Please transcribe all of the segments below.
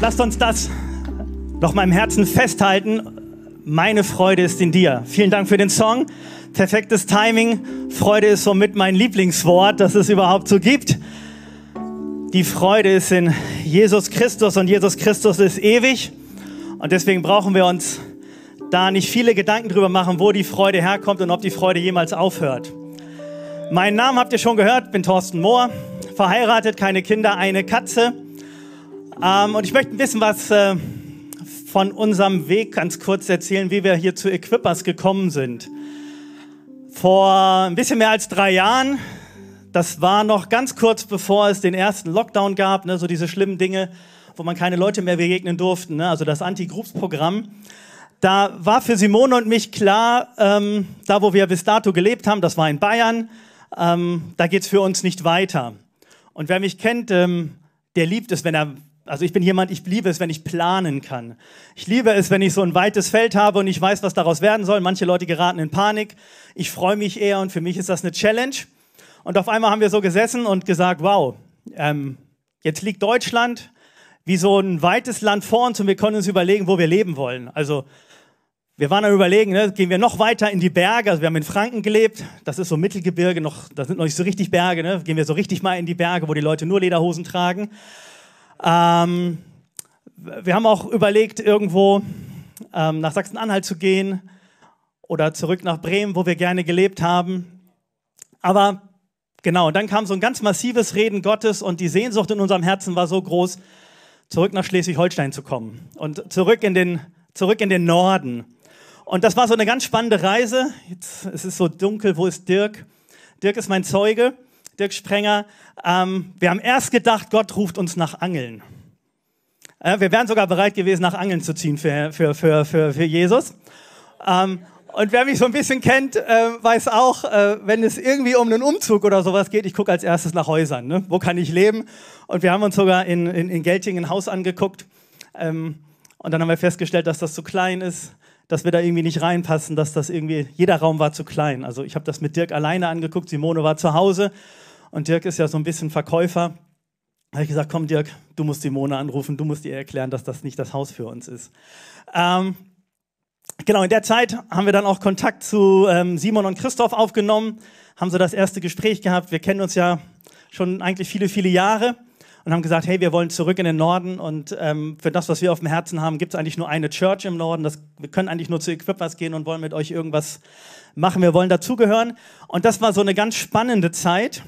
Lasst uns das noch mal im Herzen festhalten. Meine Freude ist in dir. Vielen Dank für den Song. Perfektes Timing. Freude ist somit mein Lieblingswort, das es überhaupt so gibt. Die Freude ist in Jesus Christus und Jesus Christus ist ewig. Und deswegen brauchen wir uns da nicht viele Gedanken drüber machen, wo die Freude herkommt und ob die Freude jemals aufhört. Meinen Namen habt ihr schon gehört, bin Thorsten Mohr, verheiratet, keine Kinder, eine Katze. Ähm, und ich möchte ein bisschen was äh, von unserem Weg ganz kurz erzählen, wie wir hier zu Equippers gekommen sind. Vor ein bisschen mehr als drei Jahren, das war noch ganz kurz bevor es den ersten Lockdown gab, ne, so diese schlimmen Dinge, wo man keine Leute mehr begegnen durfte, ne, also das Anti-Groups-Programm. Da war für Simone und mich klar, ähm, da wo wir bis dato gelebt haben, das war in Bayern, ähm, da geht's für uns nicht weiter. Und wer mich kennt, ähm, der liebt es, wenn er also ich bin jemand, ich liebe es, wenn ich planen kann. Ich liebe es, wenn ich so ein weites Feld habe und ich weiß, was daraus werden soll. Manche Leute geraten in Panik. Ich freue mich eher und für mich ist das eine Challenge. Und auf einmal haben wir so gesessen und gesagt, wow, ähm, jetzt liegt Deutschland wie so ein weites Land vor uns und wir können uns überlegen, wo wir leben wollen. Also wir waren am überlegen, ne, gehen wir noch weiter in die Berge. Also wir haben in Franken gelebt, das ist so Mittelgebirge, noch, das sind noch nicht so richtig Berge. Ne? Gehen wir so richtig mal in die Berge, wo die Leute nur Lederhosen tragen. Ähm, wir haben auch überlegt, irgendwo ähm, nach Sachsen-Anhalt zu gehen oder zurück nach Bremen, wo wir gerne gelebt haben. Aber genau, und dann kam so ein ganz massives Reden Gottes und die Sehnsucht in unserem Herzen war so groß, zurück nach Schleswig-Holstein zu kommen und zurück in, den, zurück in den Norden. Und das war so eine ganz spannende Reise. Jetzt es ist so dunkel, wo ist Dirk? Dirk ist mein Zeuge. Dirk Sprenger, ähm, wir haben erst gedacht, Gott ruft uns nach Angeln. Äh, wir wären sogar bereit gewesen, nach Angeln zu ziehen für, für, für, für, für Jesus. Ähm, und wer mich so ein bisschen kennt, äh, weiß auch, äh, wenn es irgendwie um einen Umzug oder sowas geht, ich gucke als erstes nach Häusern. Ne? Wo kann ich leben? Und wir haben uns sogar in, in, in Geltingen ein Haus angeguckt. Ähm, und dann haben wir festgestellt, dass das zu klein ist, dass wir da irgendwie nicht reinpassen, dass das irgendwie, jeder Raum war zu klein. Also ich habe das mit Dirk alleine angeguckt, Simone war zu Hause und Dirk ist ja so ein bisschen Verkäufer. Da habe ich gesagt, komm Dirk, du musst Simone anrufen, du musst ihr erklären, dass das nicht das Haus für uns ist. Ähm, genau, in der Zeit haben wir dann auch Kontakt zu ähm, Simon und Christoph aufgenommen, haben so das erste Gespräch gehabt. Wir kennen uns ja schon eigentlich viele, viele Jahre und haben gesagt, hey, wir wollen zurück in den Norden und ähm, für das, was wir auf dem Herzen haben, gibt es eigentlich nur eine Church im Norden. Das, wir können eigentlich nur zu Equippers gehen und wollen mit euch irgendwas machen. Wir wollen dazugehören. Und das war so eine ganz spannende Zeit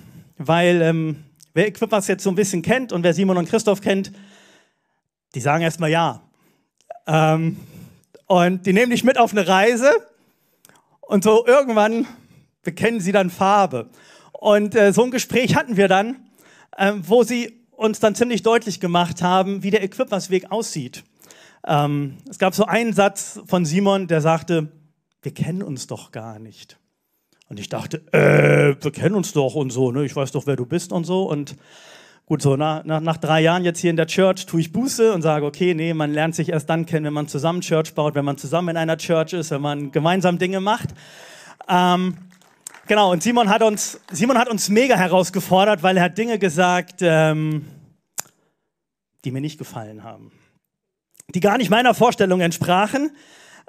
weil ähm, wer Equippers jetzt so ein bisschen kennt und wer Simon und Christoph kennt, die sagen erstmal ja. Ähm, und die nehmen dich mit auf eine Reise und so irgendwann bekennen sie dann Farbe. Und äh, so ein Gespräch hatten wir dann, äh, wo sie uns dann ziemlich deutlich gemacht haben, wie der Equippers-Weg aussieht. Ähm, es gab so einen Satz von Simon, der sagte, wir kennen uns doch gar nicht. Und ich dachte, äh, wir kennen uns doch und so, ne? ich weiß doch, wer du bist und so. Und gut, so nach, nach, nach drei Jahren jetzt hier in der Church tue ich Buße und sage, okay, nee, man lernt sich erst dann kennen, wenn man zusammen Church baut, wenn man zusammen in einer Church ist, wenn man gemeinsam Dinge macht. Ähm, genau, und Simon hat, uns, Simon hat uns mega herausgefordert, weil er hat Dinge gesagt, ähm, die mir nicht gefallen haben. Die gar nicht meiner Vorstellung entsprachen.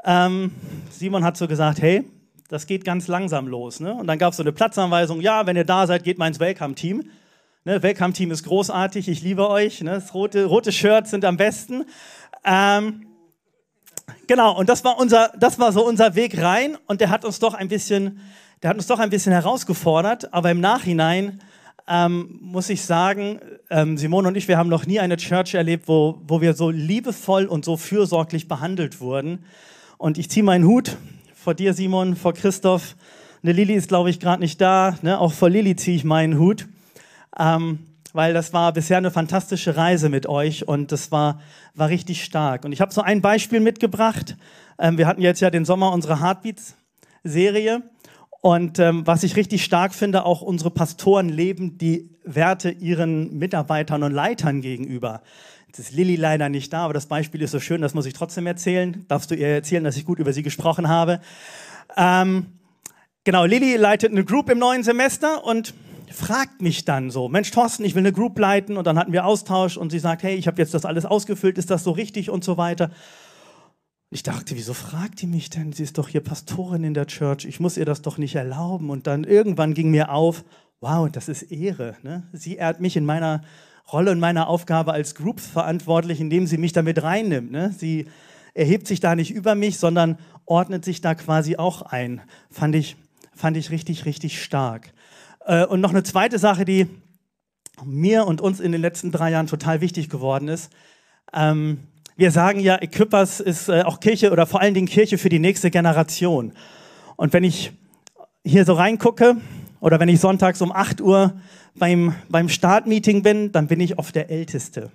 Ähm, Simon hat so gesagt, hey, das geht ganz langsam los. Ne? Und dann gab es so eine Platzanweisung, ja, wenn ihr da seid, geht mal ins Welcome-Team. Ne, Welcome-Team ist großartig, ich liebe euch. Ne? Das rote, rote Shirts sind am besten. Ähm, genau, und das war, unser, das war so unser Weg rein und der hat uns doch ein bisschen, der hat uns doch ein bisschen herausgefordert, aber im Nachhinein ähm, muss ich sagen, ähm, Simone und ich, wir haben noch nie eine Church erlebt, wo, wo wir so liebevoll und so fürsorglich behandelt wurden. Und ich ziehe meinen Hut vor dir, Simon, vor Christoph. Eine Lilly ist, glaube ich, gerade nicht da. Ne? Auch vor Lilly ziehe ich meinen Hut. Ähm, weil das war bisher eine fantastische Reise mit euch und das war, war richtig stark. Und ich habe so ein Beispiel mitgebracht. Ähm, wir hatten jetzt ja den Sommer unsere Heartbeats-Serie. Und ähm, was ich richtig stark finde, auch unsere Pastoren leben die Werte ihren Mitarbeitern und Leitern gegenüber. Jetzt ist Lilly leider nicht da, aber das Beispiel ist so schön, das muss ich trotzdem erzählen. Darfst du ihr erzählen, dass ich gut über sie gesprochen habe? Ähm, genau, Lilly leitet eine Group im neuen Semester und fragt mich dann so, Mensch Thorsten, ich will eine Group leiten und dann hatten wir Austausch und sie sagt, hey, ich habe jetzt das alles ausgefüllt, ist das so richtig und so weiter. Ich dachte, wieso fragt die mich denn? Sie ist doch hier Pastorin in der Church, ich muss ihr das doch nicht erlauben. Und dann irgendwann ging mir auf, wow, das ist Ehre. Ne? Sie ehrt mich in meiner Rolle und meiner Aufgabe als Groups verantwortlich, indem sie mich damit reinnimmt. Ne? Sie erhebt sich da nicht über mich, sondern ordnet sich da quasi auch ein. Fand ich, fand ich richtig, richtig stark. Äh, und noch eine zweite Sache, die mir und uns in den letzten drei Jahren total wichtig geworden ist. Ähm, wir sagen ja, Equippers ist äh, auch Kirche oder vor allen Dingen Kirche für die nächste Generation. Und wenn ich hier so reingucke oder wenn ich sonntags um 8 Uhr beim, beim Startmeeting bin, dann bin ich oft der Älteste.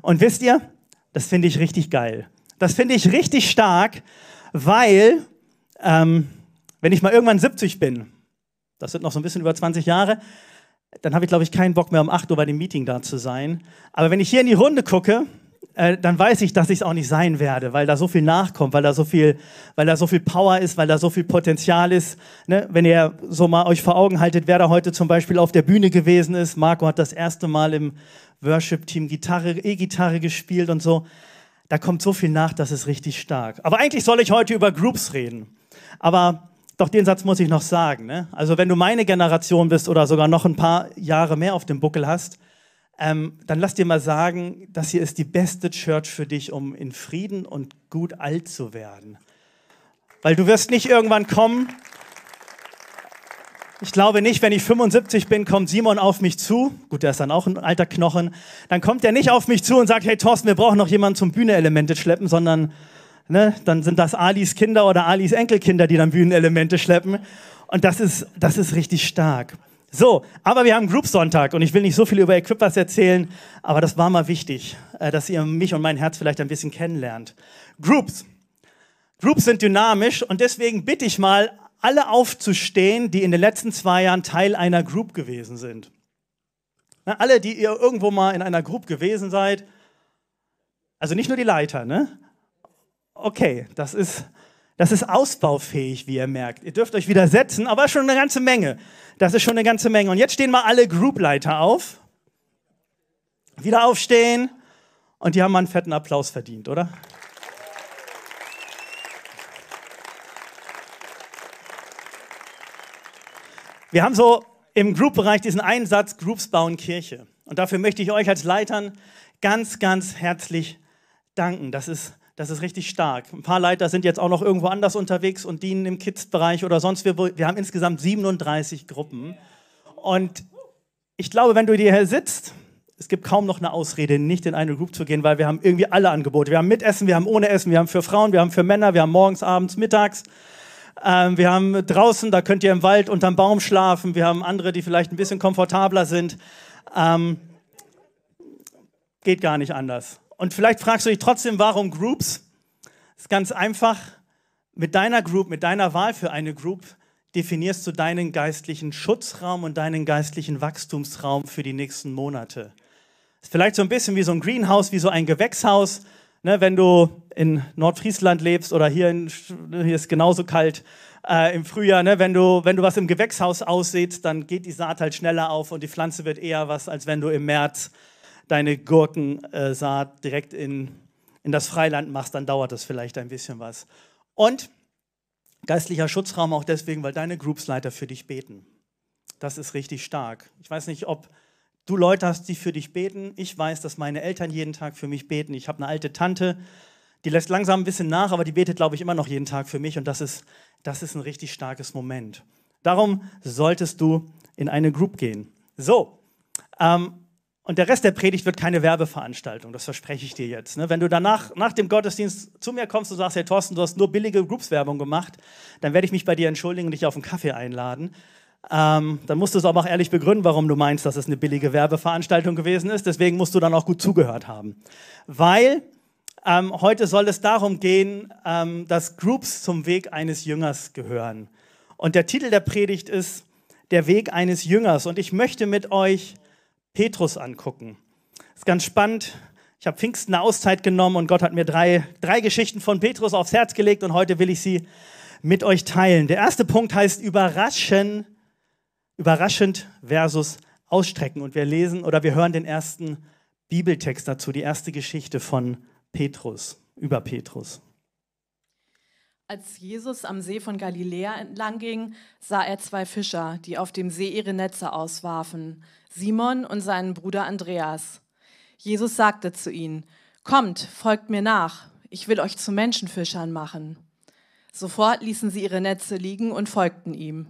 Und wisst ihr, das finde ich richtig geil. Das finde ich richtig stark, weil ähm, wenn ich mal irgendwann 70 bin, das sind noch so ein bisschen über 20 Jahre, dann habe ich, glaube ich, keinen Bock mehr um 8 Uhr bei dem Meeting da zu sein. Aber wenn ich hier in die Runde gucke, äh, dann weiß ich, dass ich es auch nicht sein werde, weil da so viel nachkommt, weil da so viel, weil da so viel Power ist, weil da so viel Potenzial ist. Ne? Wenn ihr so mal euch vor Augen haltet, wer da heute zum Beispiel auf der Bühne gewesen ist. Marco hat das erste Mal im Worship-Team Gitarre, E-Gitarre gespielt und so. Da kommt so viel nach, das ist richtig stark. Aber eigentlich soll ich heute über Groups reden. Aber doch den Satz muss ich noch sagen. Ne? Also wenn du meine Generation bist oder sogar noch ein paar Jahre mehr auf dem Buckel hast, ähm, dann lass dir mal sagen, das hier ist die beste Church für dich, um in Frieden und gut alt zu werden. Weil du wirst nicht irgendwann kommen. Ich glaube nicht, wenn ich 75 bin, kommt Simon auf mich zu. Gut, der ist dann auch ein alter Knochen. Dann kommt er nicht auf mich zu und sagt, hey Thorsten, wir brauchen noch jemanden zum Bühnenelemente schleppen, sondern ne, dann sind das Alis Kinder oder Alis Enkelkinder, die dann Bühnenelemente schleppen. Und das ist, das ist richtig stark. So, aber wir haben Group Sonntag und ich will nicht so viel über Equippers erzählen, aber das war mal wichtig, äh, dass ihr mich und mein Herz vielleicht ein bisschen kennenlernt. Groups. Groups sind dynamisch und deswegen bitte ich mal, alle aufzustehen, die in den letzten zwei Jahren Teil einer Group gewesen sind. Na, alle, die ihr irgendwo mal in einer Group gewesen seid, also nicht nur die Leiter, ne? Okay, das ist, das ist ausbaufähig, wie ihr merkt. Ihr dürft euch widersetzen, aber schon eine ganze Menge. Das ist schon eine ganze Menge. Und jetzt stehen mal alle Groupleiter auf. Wieder aufstehen. Und die haben mal einen fetten Applaus verdient, oder? Wir haben so im Group-Bereich diesen Einsatz Groups bauen Kirche. Und dafür möchte ich euch als Leitern ganz, ganz herzlich danken. Das ist das ist richtig stark. Ein paar Leiter sind jetzt auch noch irgendwo anders unterwegs und dienen im Kids-Bereich oder sonst. Wir, wir haben insgesamt 37 Gruppen. Und ich glaube, wenn du hier sitzt, es gibt kaum noch eine Ausrede, nicht in eine Group zu gehen, weil wir haben irgendwie alle Angebote. Wir haben mit Essen, wir haben ohne Essen, wir haben für Frauen, wir haben für Männer, wir haben morgens, abends, mittags. Ähm, wir haben draußen, da könnt ihr im Wald unterm Baum schlafen. Wir haben andere, die vielleicht ein bisschen komfortabler sind. Ähm, geht gar nicht anders. Und vielleicht fragst du dich trotzdem, warum Groups? Das ist ganz einfach. Mit deiner Group, mit deiner Wahl für eine Group definierst du deinen geistlichen Schutzraum und deinen geistlichen Wachstumsraum für die nächsten Monate. Ist vielleicht so ein bisschen wie so ein Greenhouse, wie so ein Gewächshaus. Ne, wenn du in Nordfriesland lebst oder hier, in, hier ist genauso kalt äh, im Frühjahr, ne, wenn, du, wenn du was im Gewächshaus aussehst, dann geht die Saat halt schneller auf und die Pflanze wird eher was, als wenn du im März deine Gurkensaat direkt in, in das Freiland machst, dann dauert das vielleicht ein bisschen was. Und geistlicher Schutzraum auch deswegen, weil deine Groupsleiter für dich beten. Das ist richtig stark. Ich weiß nicht, ob du Leute hast, die für dich beten. Ich weiß, dass meine Eltern jeden Tag für mich beten. Ich habe eine alte Tante, die lässt langsam ein bisschen nach, aber die betet, glaube ich, immer noch jeden Tag für mich. Und das ist, das ist ein richtig starkes Moment. Darum solltest du in eine Group gehen. So, ähm, und der Rest der Predigt wird keine Werbeveranstaltung, das verspreche ich dir jetzt. Ne? Wenn du danach, nach dem Gottesdienst zu mir kommst und sagst, hey Thorsten, du hast nur billige Groups-Werbung gemacht, dann werde ich mich bei dir entschuldigen und dich auf einen Kaffee einladen. Ähm, dann musst du es aber auch ehrlich begründen, warum du meinst, dass es eine billige Werbeveranstaltung gewesen ist. Deswegen musst du dann auch gut zugehört haben. Weil ähm, heute soll es darum gehen, ähm, dass Groups zum Weg eines Jüngers gehören. Und der Titel der Predigt ist Der Weg eines Jüngers. Und ich möchte mit euch Petrus angucken. Das ist ganz spannend. Ich habe Pfingsten eine Auszeit genommen und Gott hat mir drei, drei Geschichten von Petrus aufs Herz gelegt und heute will ich sie mit euch teilen. Der erste Punkt heißt überraschen, überraschend versus ausstrecken. Und wir lesen oder wir hören den ersten Bibeltext dazu, die erste Geschichte von Petrus, über Petrus. Als Jesus am See von Galiläa entlang ging, sah er zwei Fischer, die auf dem See ihre Netze auswarfen, Simon und seinen Bruder Andreas. Jesus sagte zu ihnen, Kommt, folgt mir nach, ich will euch zu Menschenfischern machen. Sofort ließen sie ihre Netze liegen und folgten ihm.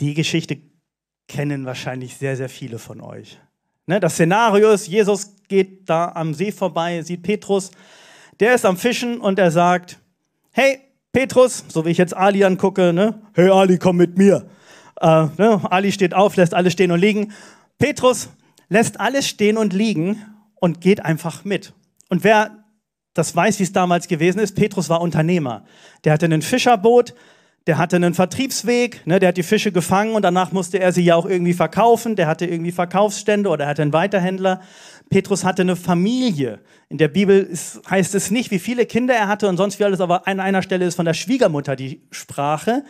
Die Geschichte kennen wahrscheinlich sehr, sehr viele von euch. Ne, das Szenario ist, Jesus geht da am See vorbei, sieht Petrus, der ist am Fischen und er sagt, hey Petrus, so wie ich jetzt Ali angucke, ne? hey Ali, komm mit mir. Äh, ne? Ali steht auf, lässt alles stehen und liegen. Petrus lässt alles stehen und liegen und geht einfach mit. Und wer das weiß, wie es damals gewesen ist, Petrus war Unternehmer. Der hatte ein Fischerboot, der hatte einen Vertriebsweg, ne, der hat die Fische gefangen und danach musste er sie ja auch irgendwie verkaufen. Der hatte irgendwie Verkaufsstände oder er hatte einen Weiterhändler. Petrus hatte eine Familie. In der Bibel ist, heißt es nicht, wie viele Kinder er hatte und sonst wie alles, aber an einer Stelle ist von der Schwiegermutter die Sprache.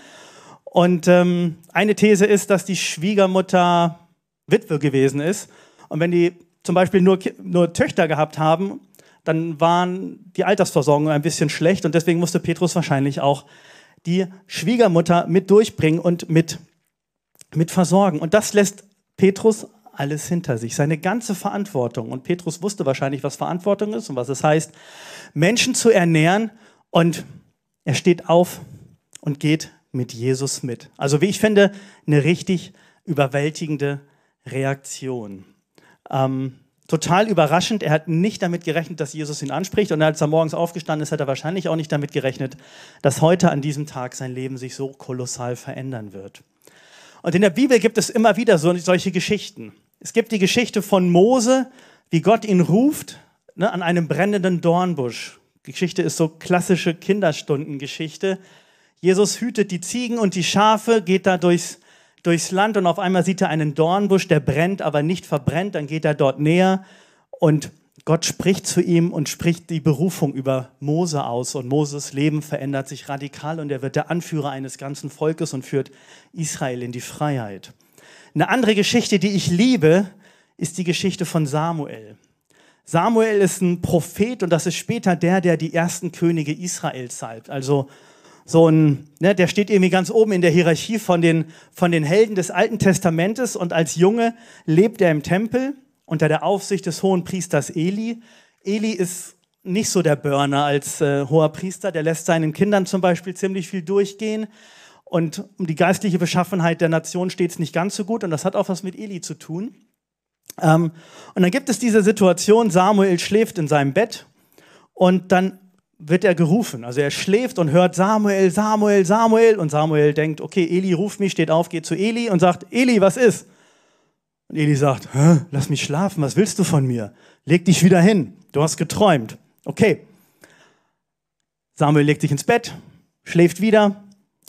Und ähm, eine These ist, dass die Schwiegermutter Witwe gewesen ist. Und wenn die zum Beispiel nur, nur Töchter gehabt haben, dann waren die Altersversorgung ein bisschen schlecht und deswegen musste Petrus wahrscheinlich auch die Schwiegermutter mit durchbringen und mit, mit versorgen. Und das lässt Petrus alles hinter sich, seine ganze Verantwortung. Und Petrus wusste wahrscheinlich, was Verantwortung ist und was es heißt, Menschen zu ernähren. Und er steht auf und geht mit Jesus mit. Also wie ich finde, eine richtig überwältigende Reaktion. Ähm, total überraschend. Er hat nicht damit gerechnet, dass Jesus ihn anspricht. Und als er morgens aufgestanden ist, hat er wahrscheinlich auch nicht damit gerechnet, dass heute an diesem Tag sein Leben sich so kolossal verändern wird. Und in der Bibel gibt es immer wieder so, solche Geschichten. Es gibt die Geschichte von Mose, wie Gott ihn ruft ne, an einem brennenden Dornbusch. Die Geschichte ist so klassische Kinderstundengeschichte. Jesus hütet die Ziegen und die Schafe, geht da durchs durchs Land und auf einmal sieht er einen Dornbusch, der brennt, aber nicht verbrennt. Dann geht er dort näher und Gott spricht zu ihm und spricht die Berufung über Mose aus. Und Moses Leben verändert sich radikal und er wird der Anführer eines ganzen Volkes und führt Israel in die Freiheit. Eine andere Geschichte, die ich liebe, ist die Geschichte von Samuel. Samuel ist ein Prophet und das ist später der, der die ersten Könige Israels salbt. Also so ein, ne, der steht irgendwie ganz oben in der Hierarchie von den, von den Helden des Alten Testamentes und als Junge lebt er im Tempel unter der Aufsicht des hohen Priesters Eli. Eli ist nicht so der Burner als äh, hoher Priester, der lässt seinen Kindern zum Beispiel ziemlich viel durchgehen und um die geistliche Beschaffenheit der Nation steht es nicht ganz so gut und das hat auch was mit Eli zu tun. Ähm, und dann gibt es diese Situation, Samuel schläft in seinem Bett und dann wird er gerufen. Also er schläft und hört Samuel, Samuel, Samuel. Und Samuel denkt, okay, Eli ruft mich, steht auf, geht zu Eli und sagt, Eli, was ist? Und Eli sagt, lass mich schlafen, was willst du von mir? Leg dich wieder hin, du hast geträumt. Okay. Samuel legt sich ins Bett, schläft wieder,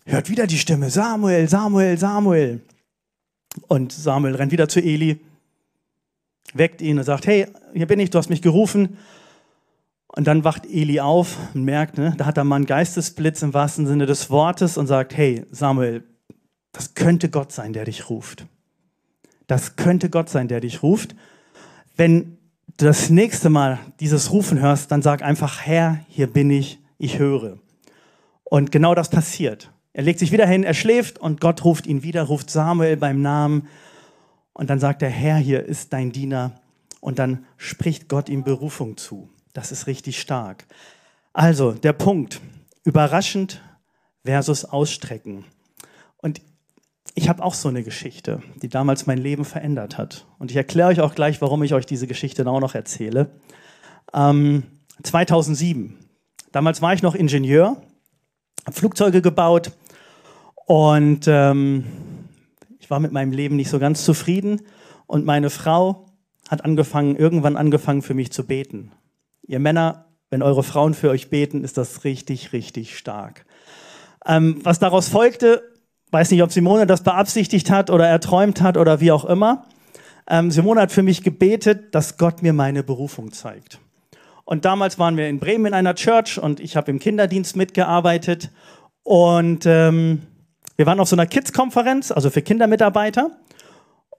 hört wieder die Stimme, Samuel, Samuel, Samuel. Und Samuel rennt wieder zu Eli, weckt ihn und sagt, hey, hier bin ich, du hast mich gerufen. Und dann wacht Eli auf und merkt, ne, da hat er mal einen Geistesblitz im wahrsten Sinne des Wortes und sagt, hey Samuel, das könnte Gott sein, der dich ruft. Das könnte Gott sein, der dich ruft. Wenn du das nächste Mal dieses Rufen hörst, dann sag einfach, Herr, hier bin ich, ich höre. Und genau das passiert. Er legt sich wieder hin, er schläft und Gott ruft ihn wieder, ruft Samuel beim Namen. Und dann sagt er, Herr, hier ist dein Diener. Und dann spricht Gott ihm Berufung zu. Das ist richtig stark. Also, der Punkt. Überraschend versus ausstrecken. Und ich habe auch so eine Geschichte, die damals mein Leben verändert hat. Und ich erkläre euch auch gleich, warum ich euch diese Geschichte auch noch erzähle. Ähm, 2007. Damals war ich noch Ingenieur, habe Flugzeuge gebaut und ähm, ich war mit meinem Leben nicht so ganz zufrieden. Und meine Frau hat angefangen, irgendwann angefangen für mich zu beten. Ihr Männer, wenn eure Frauen für euch beten, ist das richtig, richtig stark. Ähm, was daraus folgte, weiß nicht, ob Simone das beabsichtigt hat oder erträumt hat oder wie auch immer. Ähm, Simone hat für mich gebetet, dass Gott mir meine Berufung zeigt. Und damals waren wir in Bremen in einer Church und ich habe im Kinderdienst mitgearbeitet. Und ähm, Wir waren auf so einer Kids-Konferenz, also für Kindermitarbeiter.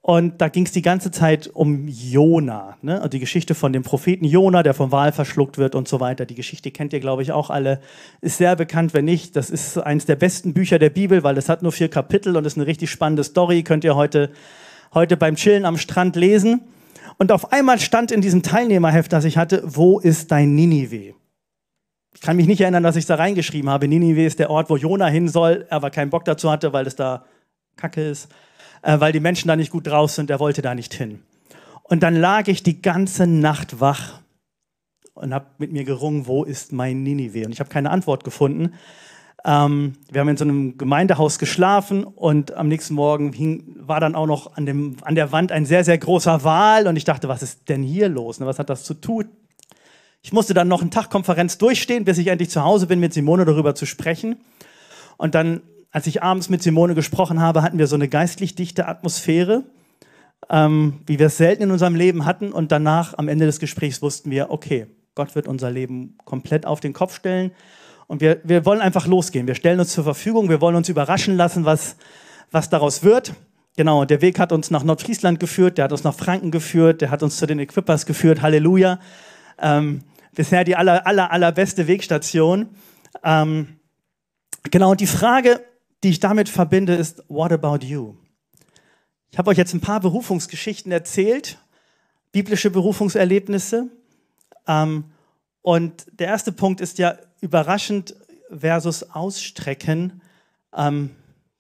Und da ging es die ganze Zeit um Jona, ne? also die Geschichte von dem Propheten Jona, der vom Wal verschluckt wird und so weiter. Die Geschichte kennt ihr, glaube ich, auch alle. Ist sehr bekannt, wenn nicht. Das ist eines der besten Bücher der Bibel, weil es hat nur vier Kapitel und ist eine richtig spannende Story. Könnt ihr heute, heute beim Chillen am Strand lesen. Und auf einmal stand in diesem Teilnehmerheft, das ich hatte, wo ist dein Ninive? Ich kann mich nicht erinnern, dass ich da reingeschrieben habe. Ninive ist der Ort, wo Jona hin soll, er aber keinen Bock dazu hatte, weil es da Kacke ist äh, weil die Menschen da nicht gut drauf sind. Er wollte da nicht hin. Und dann lag ich die ganze Nacht wach und habe mit mir gerungen, wo ist mein Ninive? Und ich habe keine Antwort gefunden. Ähm, wir haben in so einem Gemeindehaus geschlafen und am nächsten Morgen hing, war dann auch noch an, dem, an der Wand ein sehr, sehr großer Wal und ich dachte, was ist denn hier los? Ne, was hat das zu tun? Ich musste dann noch eine Tagkonferenz durchstehen, bis ich endlich zu Hause bin, mit Simone darüber zu sprechen. Und dann als ich abends mit Simone gesprochen habe, hatten wir so eine geistlich dichte Atmosphäre, ähm, wie wir es selten in unserem Leben hatten. Und danach, am Ende des Gesprächs, wussten wir, okay, Gott wird unser Leben komplett auf den Kopf stellen. Und wir, wir wollen einfach losgehen. Wir stellen uns zur Verfügung. Wir wollen uns überraschen lassen, was, was daraus wird. Genau, der Weg hat uns nach Nordfriesland geführt, der hat uns nach Franken geführt, der hat uns zu den Equippers geführt. Halleluja. Ähm, bisher die aller, aller, allerbeste Wegstation. Ähm, genau, und die Frage, die ich damit verbinde, ist What about you? Ich habe euch jetzt ein paar Berufungsgeschichten erzählt, biblische Berufungserlebnisse. Ähm, und der erste Punkt ist ja überraschend versus ausstrecken. Ähm,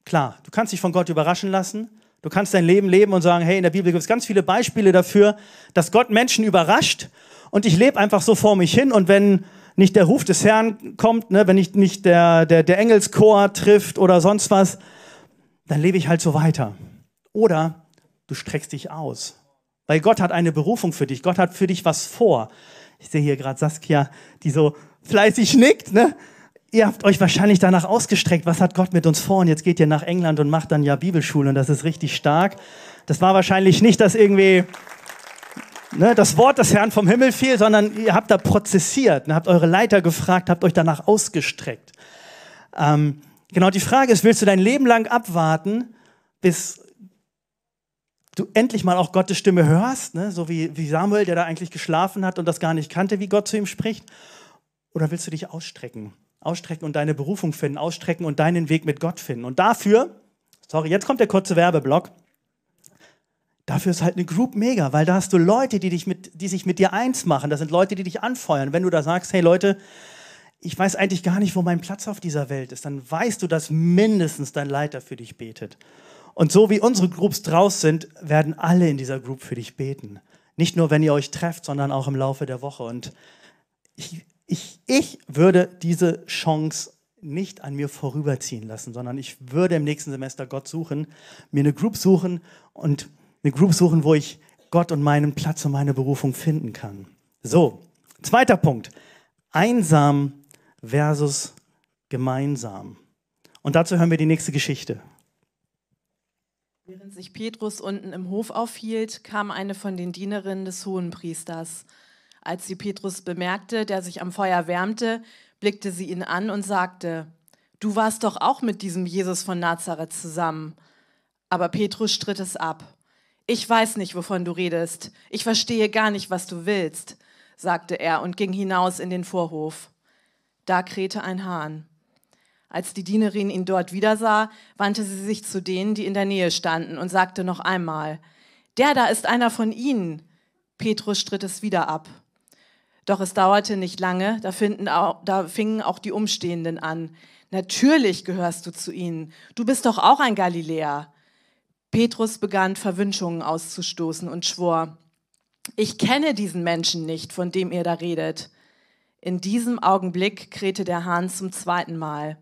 klar, du kannst dich von Gott überraschen lassen. Du kannst dein Leben leben und sagen, hey, in der Bibel gibt es ganz viele Beispiele dafür, dass Gott Menschen überrascht. Und ich lebe einfach so vor mich hin. Und wenn nicht der Ruf des Herrn kommt, ne, wenn nicht, nicht der, der, der Engelschor trifft oder sonst was, dann lebe ich halt so weiter. Oder du streckst dich aus. Weil Gott hat eine Berufung für dich. Gott hat für dich was vor. Ich sehe hier gerade Saskia, die so fleißig nickt. Ne? Ihr habt euch wahrscheinlich danach ausgestreckt. Was hat Gott mit uns vor? Und jetzt geht ihr nach England und macht dann ja Bibelschule. Und das ist richtig stark. Das war wahrscheinlich nicht das irgendwie ne, das Wort des Herrn vom Himmel fiel, sondern ihr habt da prozessiert, ne, habt eure Leiter gefragt, habt euch danach ausgestreckt. Ähm, genau, die Frage ist, willst du dein Leben lang abwarten, bis du endlich mal auch Gottes Stimme hörst, ne? so wie, wie Samuel, der da eigentlich geschlafen hat und das gar nicht kannte, wie Gott zu ihm spricht? Oder willst du dich ausstrecken? Ausstrecken und deine Berufung finden, ausstrecken und deinen Weg mit Gott finden. Und dafür, sorry, jetzt kommt der kurze Werbeblock. Dafür ist halt eine Group mega, weil da hast du Leute, die, dich mit, die sich mit dir eins machen. Das sind Leute, die dich anfeuern. Wenn du da sagst, hey Leute, ich weiß eigentlich gar nicht, wo mein Platz auf dieser Welt ist, dann weißt du, dass mindestens dein Leiter für dich betet. Und so wie unsere Groups draus sind, werden alle in dieser Group für dich beten. Nicht nur, wenn ihr euch trefft, sondern auch im Laufe der Woche. Und ich, ich, ich würde diese Chance nicht an mir vorüberziehen lassen, sondern ich würde im nächsten Semester Gott suchen, mir eine Group suchen und eine Group suchen, wo ich Gott und meinen Platz und meine Berufung finden kann. So, zweiter Punkt. Einsam versus gemeinsam. Und dazu hören wir die nächste Geschichte. Während sich Petrus unten im Hof aufhielt, kam eine von den Dienerinnen des Hohenpriesters. Als sie Petrus bemerkte, der sich am Feuer wärmte, blickte sie ihn an und sagte, Du warst doch auch mit diesem Jesus von Nazareth zusammen. Aber Petrus stritt es ab. Ich weiß nicht, wovon du redest. Ich verstehe gar nicht, was du willst, sagte er und ging hinaus in den Vorhof. Da krähte ein Hahn. Als die Dienerin ihn dort wieder sah, wandte sie sich zu denen, die in der Nähe standen, und sagte noch einmal, Der da ist einer von ihnen. Petrus stritt es wieder ab. Doch es dauerte nicht lange, da, auch, da fingen auch die Umstehenden an. Natürlich gehörst du zu ihnen. Du bist doch auch ein Galiläer. Petrus begann Verwünschungen auszustoßen und schwor, ich kenne diesen Menschen nicht, von dem ihr da redet. In diesem Augenblick krähte der Hahn zum zweiten Mal.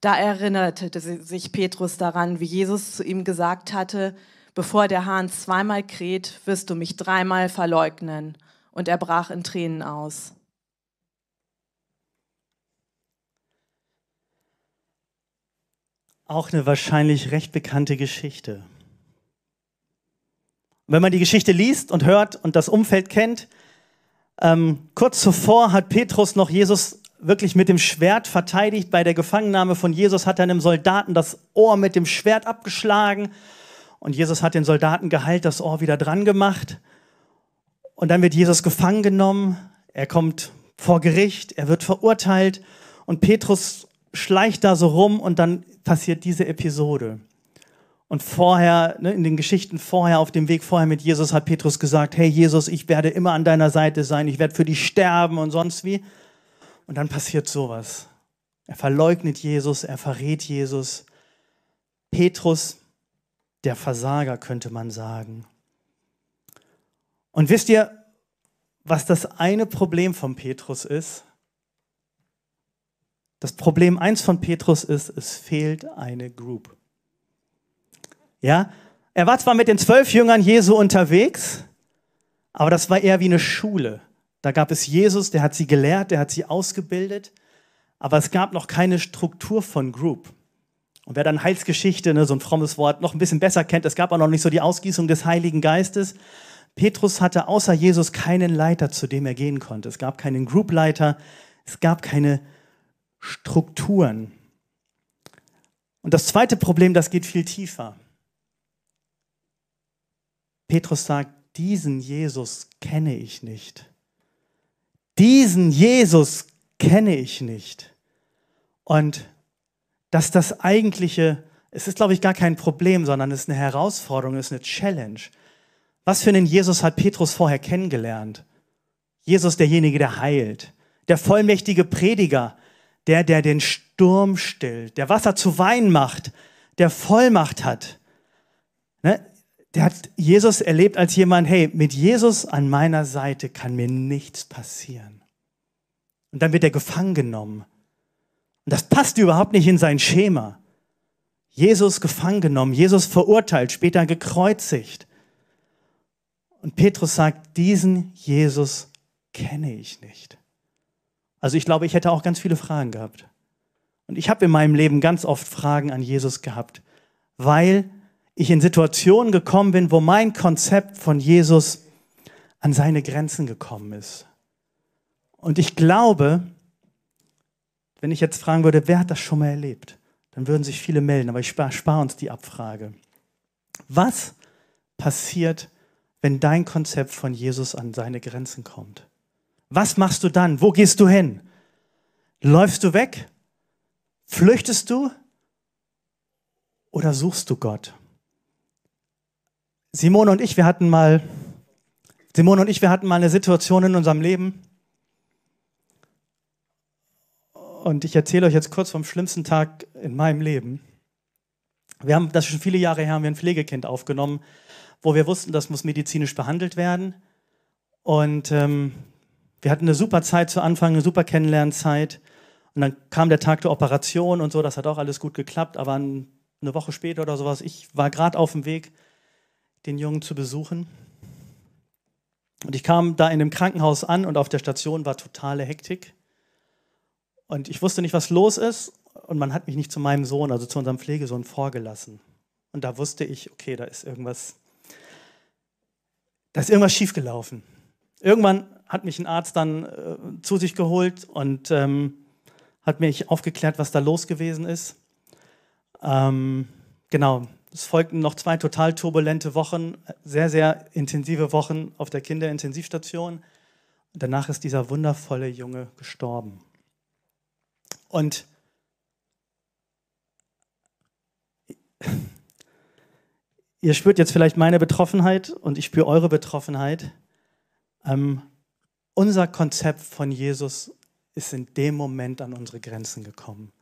Da erinnerte sich Petrus daran, wie Jesus zu ihm gesagt hatte, bevor der Hahn zweimal kräht, wirst du mich dreimal verleugnen. Und er brach in Tränen aus. Auch eine wahrscheinlich recht bekannte Geschichte. Wenn man die Geschichte liest und hört und das Umfeld kennt, ähm, kurz zuvor hat Petrus noch Jesus wirklich mit dem Schwert verteidigt. Bei der Gefangennahme von Jesus hat er einem Soldaten das Ohr mit dem Schwert abgeschlagen. Und Jesus hat den Soldaten geheilt, das Ohr wieder dran gemacht. Und dann wird Jesus gefangen genommen. Er kommt vor Gericht, er wird verurteilt. Und Petrus schleicht da so rum und dann passiert diese Episode. Und vorher, ne, in den Geschichten vorher, auf dem Weg vorher mit Jesus, hat Petrus gesagt, hey Jesus, ich werde immer an deiner Seite sein, ich werde für dich sterben und sonst wie. Und dann passiert sowas. Er verleugnet Jesus, er verrät Jesus. Petrus, der Versager, könnte man sagen. Und wisst ihr, was das eine Problem von Petrus ist? Das Problem eins von Petrus ist, es fehlt eine Group. Ja, er war zwar mit den zwölf Jüngern Jesu unterwegs, aber das war eher wie eine Schule. Da gab es Jesus, der hat sie gelehrt, der hat sie ausgebildet, aber es gab noch keine Struktur von Group. Und wer dann Heilsgeschichte, ne, so ein frommes Wort, noch ein bisschen besser kennt, es gab auch noch nicht so die Ausgießung des Heiligen Geistes. Petrus hatte außer Jesus keinen Leiter, zu dem er gehen konnte. Es gab keinen Groupleiter, es gab keine Strukturen. Und das zweite Problem, das geht viel tiefer. Petrus sagt, diesen Jesus kenne ich nicht. Diesen Jesus kenne ich nicht. Und dass das eigentliche, es ist, glaube ich, gar kein Problem, sondern es ist eine Herausforderung, es ist eine Challenge. Was für einen Jesus hat Petrus vorher kennengelernt? Jesus, derjenige, der heilt, der vollmächtige Prediger, der, der den Sturm stillt, der Wasser zu Wein macht, der Vollmacht hat. Ne? der hat Jesus erlebt als jemand, hey, mit Jesus an meiner Seite kann mir nichts passieren. Und dann wird er gefangen genommen. Und das passt überhaupt nicht in sein Schema. Jesus gefangen genommen, Jesus verurteilt, später gekreuzigt. Und Petrus sagt, diesen Jesus kenne ich nicht. Also ich glaube, ich hätte auch ganz viele Fragen gehabt. Und ich habe in meinem Leben ganz oft Fragen an Jesus gehabt, weil ich in Situationen gekommen bin, wo mein Konzept von Jesus an seine Grenzen gekommen ist. Und ich glaube, wenn ich jetzt fragen würde, wer hat das schon mal erlebt, dann würden sich viele melden, aber ich spare spar uns die Abfrage. Was passiert, wenn dein Konzept von Jesus an seine Grenzen kommt? Was machst du dann? Wo gehst du hin? Läufst du weg? Flüchtest du? Oder suchst du Gott? Simone und ich, wir hatten mal, Simone und ich, wir hatten mal eine Situation in unserem Leben. Und ich erzähle euch jetzt kurz vom schlimmsten Tag in meinem Leben. Wir haben, das ist schon viele Jahre her, haben wir ein Pflegekind aufgenommen, wo wir wussten, das muss medizinisch behandelt werden. Und ähm, wir hatten eine super Zeit zu Anfang, eine super Kennenlernzeit. Und dann kam der Tag der Operation und so, das hat auch alles gut geklappt. Aber eine Woche später oder sowas, ich war gerade auf dem Weg den Jungen zu besuchen. Und ich kam da in dem Krankenhaus an und auf der Station war totale Hektik. Und ich wusste nicht, was los ist. Und man hat mich nicht zu meinem Sohn, also zu unserem Pflegesohn, vorgelassen. Und da wusste ich, okay, da ist irgendwas, da ist irgendwas schiefgelaufen. Irgendwann hat mich ein Arzt dann äh, zu sich geholt und ähm, hat mich aufgeklärt, was da los gewesen ist. Ähm, genau, es folgten noch zwei total turbulente Wochen, sehr, sehr intensive Wochen auf der Kinderintensivstation. Danach ist dieser wundervolle Junge gestorben. Und ihr spürt jetzt vielleicht meine Betroffenheit und ich spüre eure Betroffenheit. Ähm, unser Konzept von Jesus ist in dem Moment an unsere Grenzen gekommen.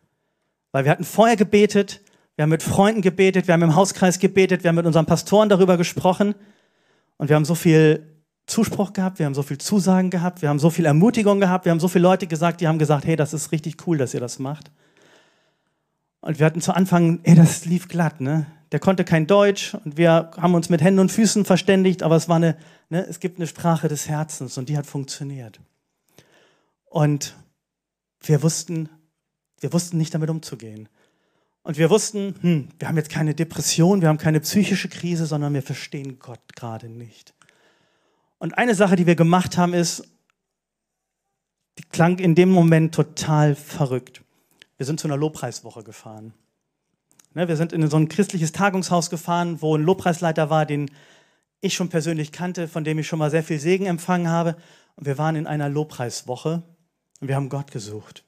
Weil wir hatten vorher gebetet, wir haben mit Freunden gebetet, wir haben im Hauskreis gebetet, wir haben mit unseren Pastoren darüber gesprochen und wir haben so viel Zuspruch gehabt, wir haben so viel Zusagen gehabt, wir haben so viel Ermutigung gehabt, wir haben so viele Leute gesagt, die haben gesagt, hey, das ist richtig cool, dass ihr das macht. Und wir hatten zu Anfang, ey, das lief glatt, ne? Der konnte kein Deutsch und wir haben uns mit Händen und Füßen verständigt, aber es war eine, ne, es gibt eine Sprache des Herzens und die hat funktioniert. Und wir wussten, wir wussten nicht damit umzugehen. Und wir wussten, hm, wir haben jetzt keine Depression, wir haben keine psychische Krise, sondern wir verstehen Gott gerade nicht. Und eine Sache, die wir gemacht haben, ist, die klang in dem Moment total verrückt. Wir sind zu einer Lobpreiswoche gefahren. Ne, wir sind in so ein christliches Tagungshaus gefahren, wo ein Lobpreisleiter war, den ich schon persönlich kannte, von dem ich schon mal sehr viel Segen empfangen habe. Und wir waren in einer Lobpreiswoche und wir haben Gott gesucht.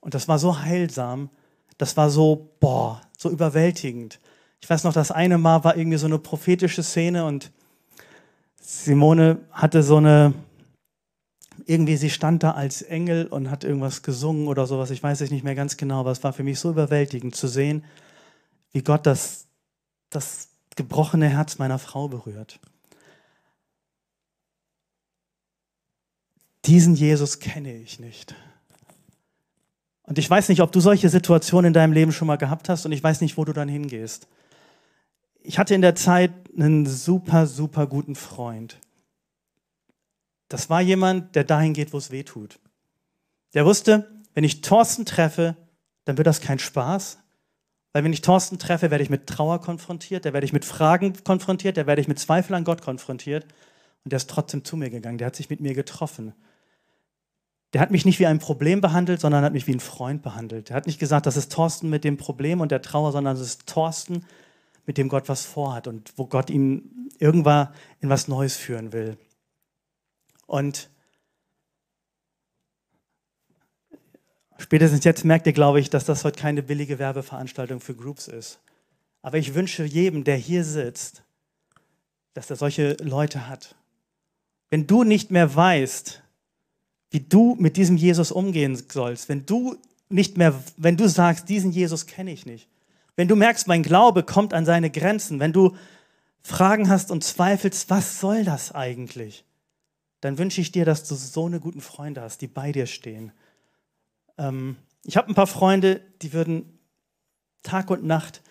Und das war so heilsam, das war so, boah, so überwältigend. Ich weiß noch, das eine Mal war irgendwie so eine prophetische Szene und Simone hatte so eine, irgendwie sie stand da als Engel und hat irgendwas gesungen oder sowas. Ich weiß es nicht mehr ganz genau, aber es war für mich so überwältigend zu sehen, wie Gott das, das gebrochene Herz meiner Frau berührt. Diesen Jesus kenne ich nicht. Und ich weiß nicht, ob du solche Situationen in deinem Leben schon mal gehabt hast und ich weiß nicht, wo du dann hingehst. Ich hatte in der Zeit einen super, super guten Freund. Das war jemand, der dahin geht, wo es weh tut. Der wusste, wenn ich Thorsten treffe, dann wird das kein Spaß, weil wenn ich Thorsten treffe, werde ich mit Trauer konfrontiert, da werde ich mit Fragen konfrontiert, da werde ich mit Zweifel an Gott konfrontiert. Und der ist trotzdem zu mir gegangen, der hat sich mit mir getroffen. Der hat mich nicht wie ein Problem behandelt, sondern hat mich wie ein Freund behandelt. Der hat nicht gesagt, das ist Thorsten mit dem Problem und der Trauer, sondern es ist Thorsten, mit dem Gott was vorhat und wo Gott ihn irgendwann in was Neues führen will. Und Spätestens jetzt merkt ihr, glaube ich, dass das heute keine billige Werbeveranstaltung für Groups ist. Aber ich wünsche jedem, der hier sitzt, dass er solche Leute hat. Wenn du nicht mehr weißt, wie du mit diesem Jesus umgehen sollst, wenn du nicht mehr, wenn du sagst, diesen Jesus kenne ich nicht, wenn du merkst, mein Glaube kommt an seine Grenzen, wenn du Fragen hast und zweifelst, was soll das eigentlich, dann wünsche ich dir, dass du so eine guten Freunde hast, die bei dir stehen ähm, ich habe ein paar Freunde, die würden Tag und Nacht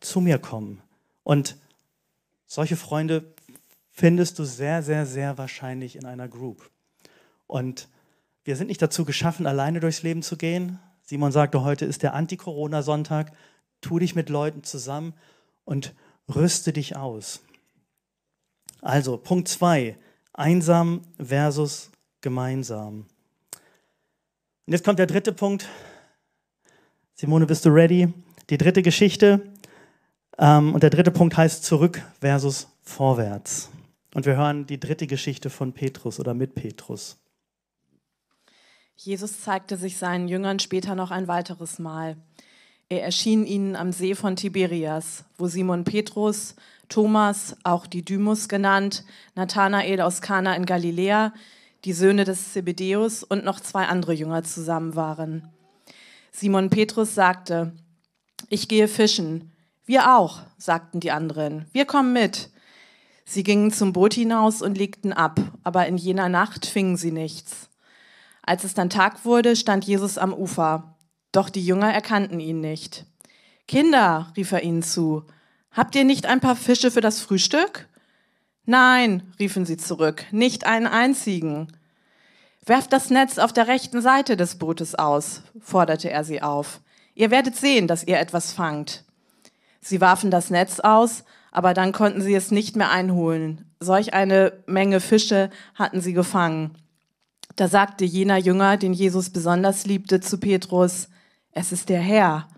zu mir kommen. Und solche Freunde findest du sehr, sehr, sehr wahrscheinlich in einer Group. Und wir sind nicht dazu geschaffen, alleine durchs Leben zu gehen. Simon sagte, heute ist der Anti-Corona-Sonntag. Tu dich mit Leuten zusammen und rüste dich aus. Also, Punkt 2. Einsam versus gemeinsam. Und jetzt kommt der dritte Punkt. Simone, bist du ready? Die dritte Geschichte. Ähm, und der dritte Punkt heißt zurück versus vorwärts. Und wir hören die dritte Geschichte von Petrus oder mit Petrus. Jesus zeigte sich seinen Jüngern später noch ein weiteres Mal. Er erschien ihnen am See von Tiberias, wo Simon Petrus, Thomas, auch Didymus genannt, Nathanael aus Kana in Galiläa, die Söhne des Zebedeus und noch zwei andere Jünger zusammen waren. Simon Petrus sagte, ich gehe fischen. Wir auch, sagten die anderen. Wir kommen mit. Sie gingen zum Boot hinaus und legten ab, aber in jener Nacht fingen sie nichts. Als es dann Tag wurde, stand Jesus am Ufer. Doch die Jünger erkannten ihn nicht. Kinder, rief er ihnen zu, habt ihr nicht ein paar Fische für das Frühstück? Nein, riefen sie zurück, nicht einen einzigen. Werft das Netz auf der rechten Seite des Bootes aus, forderte er sie auf. Ihr werdet sehen, dass ihr etwas fangt. Sie warfen das Netz aus, aber dann konnten sie es nicht mehr einholen. Solch eine Menge Fische hatten sie gefangen. Da sagte jener Jünger, den Jesus besonders liebte, zu Petrus, es ist der Herr.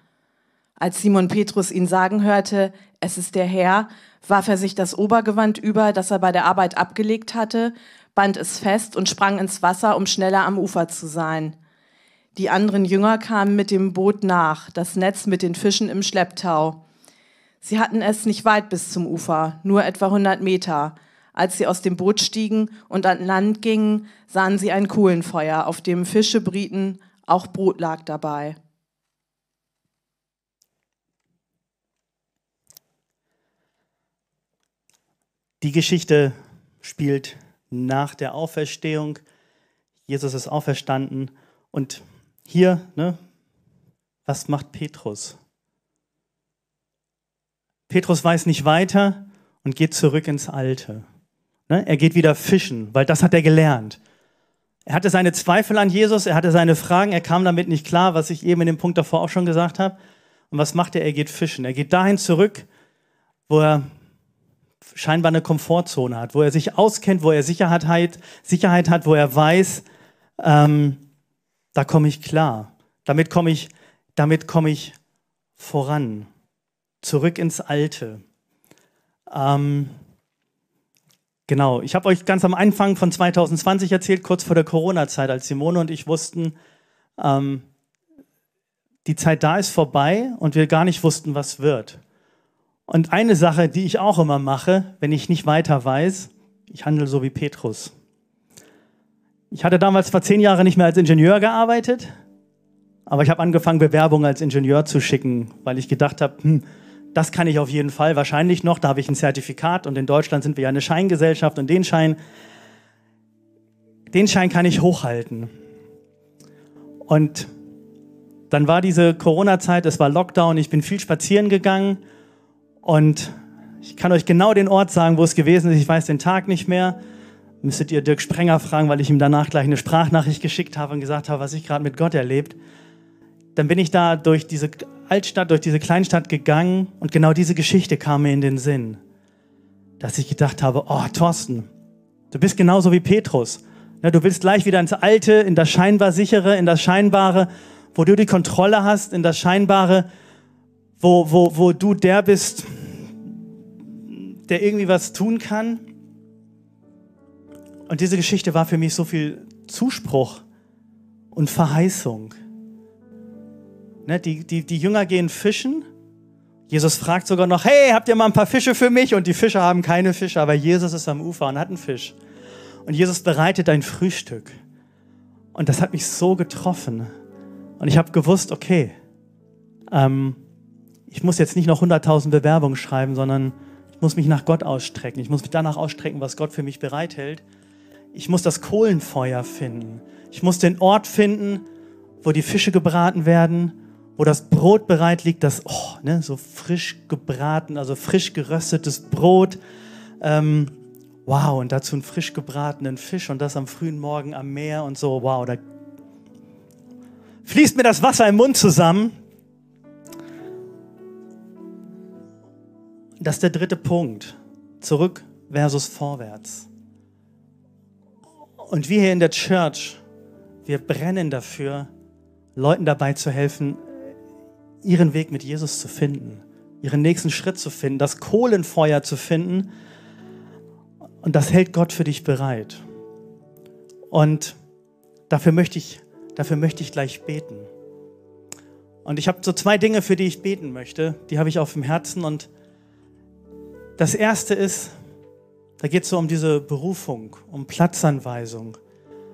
Als Simon Petrus ihn sagen hörte, es ist der Herr, warf er sich das Obergewand über, das er bei der Arbeit abgelegt hatte, band es fest und sprang ins Wasser, um schneller am Ufer zu sein. Die anderen Jünger kamen mit dem Boot nach, das Netz mit den Fischen im Schlepptau. Sie hatten es nicht weit bis zum Ufer, nur etwa 100 Meter. Als sie aus dem Boot stiegen und an Land gingen, sahen sie ein Kohlenfeuer, auf dem Fische brieten, auch Brot lag dabei. Die Geschichte spielt nach der Auferstehung. Jesus ist auferstanden. Und hier, ne, was macht Petrus? Petrus weiß nicht weiter und geht zurück ins Alte. Ne? Er geht wieder fischen, weil das hat er gelernt. Er hatte seine Zweifel an Jesus, er hatte seine Fragen, er kam damit nicht klar, was ich eben in dem Punkt davor auch schon gesagt habe. Und was macht er? Er geht fischen. Er geht dahin zurück, wo er scheinbar eine Komfortzone hat, wo er sich auskennt, wo er Sicherheit, Sicherheit hat, wo er weiß, ähm, da komme ich klar. Damit komme ich, damit ich voran. Zurück ins Alte. Ähm, genau, ich habe euch ganz am Anfang von 2020 erzählt, kurz vor der Corona-Zeit, als Simone und ich wussten, ähm, die Zeit da ist vorbei und wir gar nicht wussten, was wird. Und eine Sache, die ich auch immer mache, wenn ich nicht weiter weiß, ich handle so wie Petrus. Ich hatte damals vor zehn Jahren nicht mehr als Ingenieur gearbeitet, aber ich habe angefangen, Bewerbungen als Ingenieur zu schicken, weil ich gedacht habe, hm, das kann ich auf jeden Fall, wahrscheinlich noch, da habe ich ein Zertifikat und in Deutschland sind wir ja eine Scheingesellschaft und den Schein, den Schein kann ich hochhalten. Und dann war diese Corona-Zeit, es war Lockdown, ich bin viel spazieren gegangen und ich kann euch genau den Ort sagen, wo es gewesen ist. Ich weiß den Tag nicht mehr. Müsstet ihr Dirk Sprenger fragen, weil ich ihm danach gleich eine Sprachnachricht geschickt habe und gesagt habe, was ich gerade mit Gott erlebt. Dann bin ich da durch diese Altstadt, durch diese Kleinstadt gegangen und genau diese Geschichte kam mir in den Sinn. Dass ich gedacht habe, oh Thorsten, du bist genauso wie Petrus. Du willst gleich wieder ins Alte, in das scheinbar sichere, in das Scheinbare, wo du die Kontrolle hast, in das Scheinbare, wo, wo, wo du der bist, der irgendwie was tun kann. Und diese Geschichte war für mich so viel Zuspruch und Verheißung. Ne, die, die, die Jünger gehen fischen. Jesus fragt sogar noch, hey, habt ihr mal ein paar Fische für mich? Und die Fischer haben keine Fische, aber Jesus ist am Ufer und hat einen Fisch. Und Jesus bereitet ein Frühstück. Und das hat mich so getroffen. Und ich habe gewusst, okay, ähm, ich muss jetzt nicht noch 100.000 Bewerbungen schreiben, sondern ich muss mich nach Gott ausstrecken. Ich muss mich danach ausstrecken, was Gott für mich bereithält. Ich muss das Kohlenfeuer finden. Ich muss den Ort finden, wo die Fische gebraten werden, wo das Brot bereit liegt, das oh, ne, so frisch gebraten, also frisch geröstetes Brot. Ähm, wow, und dazu einen frisch gebratenen Fisch und das am frühen Morgen am Meer und so. Wow, da fließt mir das Wasser im Mund zusammen. Das ist der dritte Punkt. Zurück versus vorwärts. Und wir hier in der Church, wir brennen dafür, Leuten dabei zu helfen, ihren Weg mit Jesus zu finden, ihren nächsten Schritt zu finden, das Kohlenfeuer zu finden. Und das hält Gott für dich bereit. Und dafür möchte ich, dafür möchte ich gleich beten. Und ich habe so zwei Dinge, für die ich beten möchte. Die habe ich auf dem Herzen. Und das erste ist, da geht es so um diese Berufung, um Platzanweisung.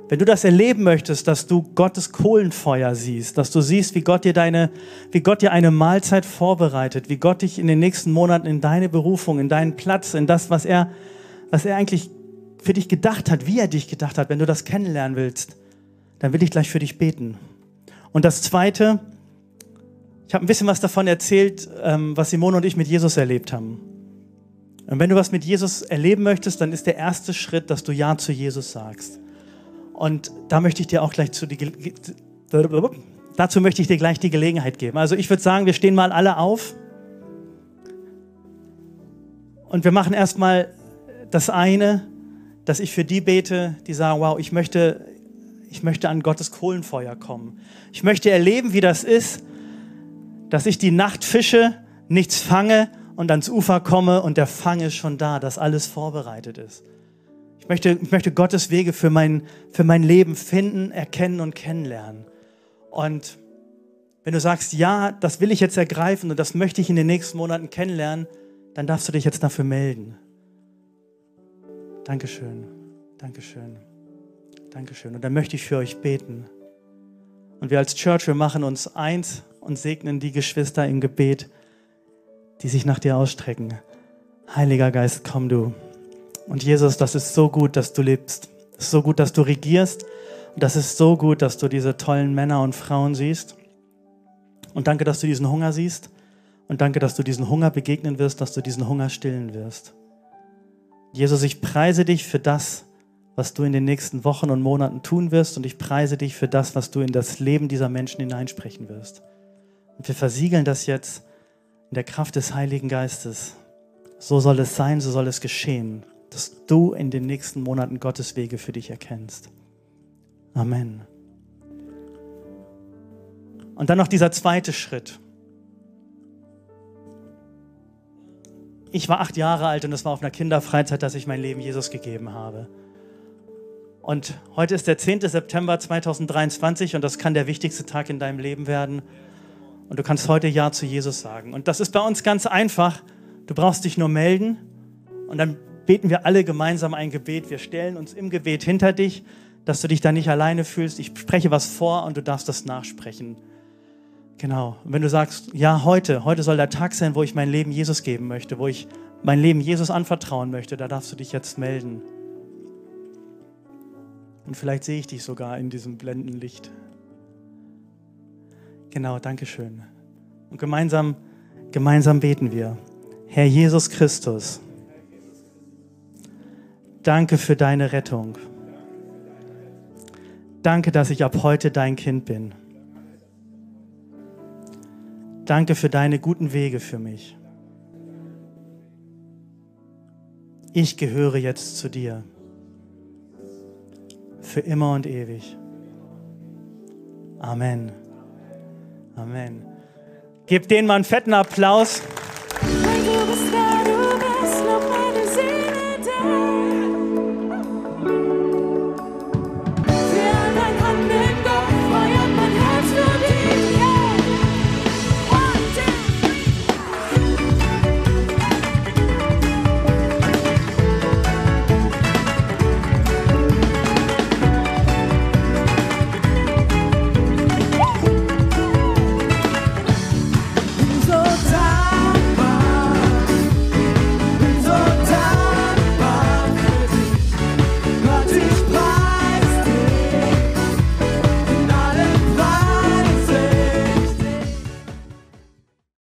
Wenn du das erleben möchtest, dass du Gottes Kohlenfeuer siehst, dass du siehst, wie Gott dir deine, wie Gott dir eine Mahlzeit vorbereitet, wie Gott dich in den nächsten Monaten in deine Berufung, in deinen Platz, in das, was er, was er eigentlich für dich gedacht hat, wie er dich gedacht hat, wenn du das kennenlernen willst, dann will ich gleich für dich beten. Und das zweite, ich habe ein bisschen was davon erzählt, ähm, was Simone und ich mit Jesus erlebt haben. Und wenn du was mit Jesus erleben möchtest, dann ist der erste Schritt, dass du Ja zu Jesus sagst. Und da möchte ich dir auch gleich zu die, dazu möchte ich dir gleich die Gelegenheit geben. Also ich würde sagen, wir stehen mal alle auf und wir machen erstmal das eine, dass ich für die bete, die sagen, wow, ich möchte, ich möchte an Gottes Kohlenfeuer kommen. Ich möchte erleben, wie das ist, dass ich die Nacht fische, nichts fange und ans Ufer komme und der Fang ist schon da, dass alles vorbereitet ist. Ich möchte, ich möchte Gottes Wege für mein, für mein Leben finden, erkennen und kennenlernen. Und wenn du sagst, ja, das will ich jetzt ergreifen und das möchte ich in den nächsten Monaten kennenlernen, dann darfst du dich jetzt dafür melden. Dankeschön, Dankeschön, Dankeschön. Und dann möchte ich für euch beten. Und wir als Church, wir machen uns eins und segnen die Geschwister im Gebet die sich nach dir ausstrecken. Heiliger Geist, komm du. Und Jesus, das ist so gut, dass du lebst. Es ist so gut, dass du regierst. Und das ist so gut, dass du diese tollen Männer und Frauen siehst. Und danke, dass du diesen Hunger siehst. Und danke, dass du diesen Hunger begegnen wirst, dass du diesen Hunger stillen wirst. Jesus, ich preise dich für das, was du in den nächsten Wochen und Monaten tun wirst. Und ich preise dich für das, was du in das Leben dieser Menschen hineinsprechen wirst. Und wir versiegeln das jetzt in der Kraft des Heiligen Geistes. So soll es sein, so soll es geschehen, dass du in den nächsten Monaten Gottes Wege für dich erkennst. Amen. Und dann noch dieser zweite Schritt. Ich war acht Jahre alt und es war auf einer Kinderfreizeit, dass ich mein Leben Jesus gegeben habe. Und heute ist der 10. September 2023 und das kann der wichtigste Tag in deinem Leben werden. Und du kannst heute Ja zu Jesus sagen. Und das ist bei uns ganz einfach. Du brauchst dich nur melden und dann beten wir alle gemeinsam ein Gebet. Wir stellen uns im Gebet hinter dich, dass du dich da nicht alleine fühlst. Ich spreche was vor und du darfst das nachsprechen. Genau. Und wenn du sagst, ja, heute, heute soll der Tag sein, wo ich mein Leben Jesus geben möchte, wo ich mein Leben Jesus anvertrauen möchte, da darfst du dich jetzt melden. Und vielleicht sehe ich dich sogar in diesem blendenden Licht. Genau, danke schön. Und gemeinsam, gemeinsam beten wir. Herr Jesus Christus, danke für deine Rettung. Danke, dass ich ab heute dein Kind bin. Danke für deine guten Wege für mich. Ich gehöre jetzt zu dir. Für immer und ewig. Amen. Amen. Gebt denen mal einen fetten Applaus. Weil du bist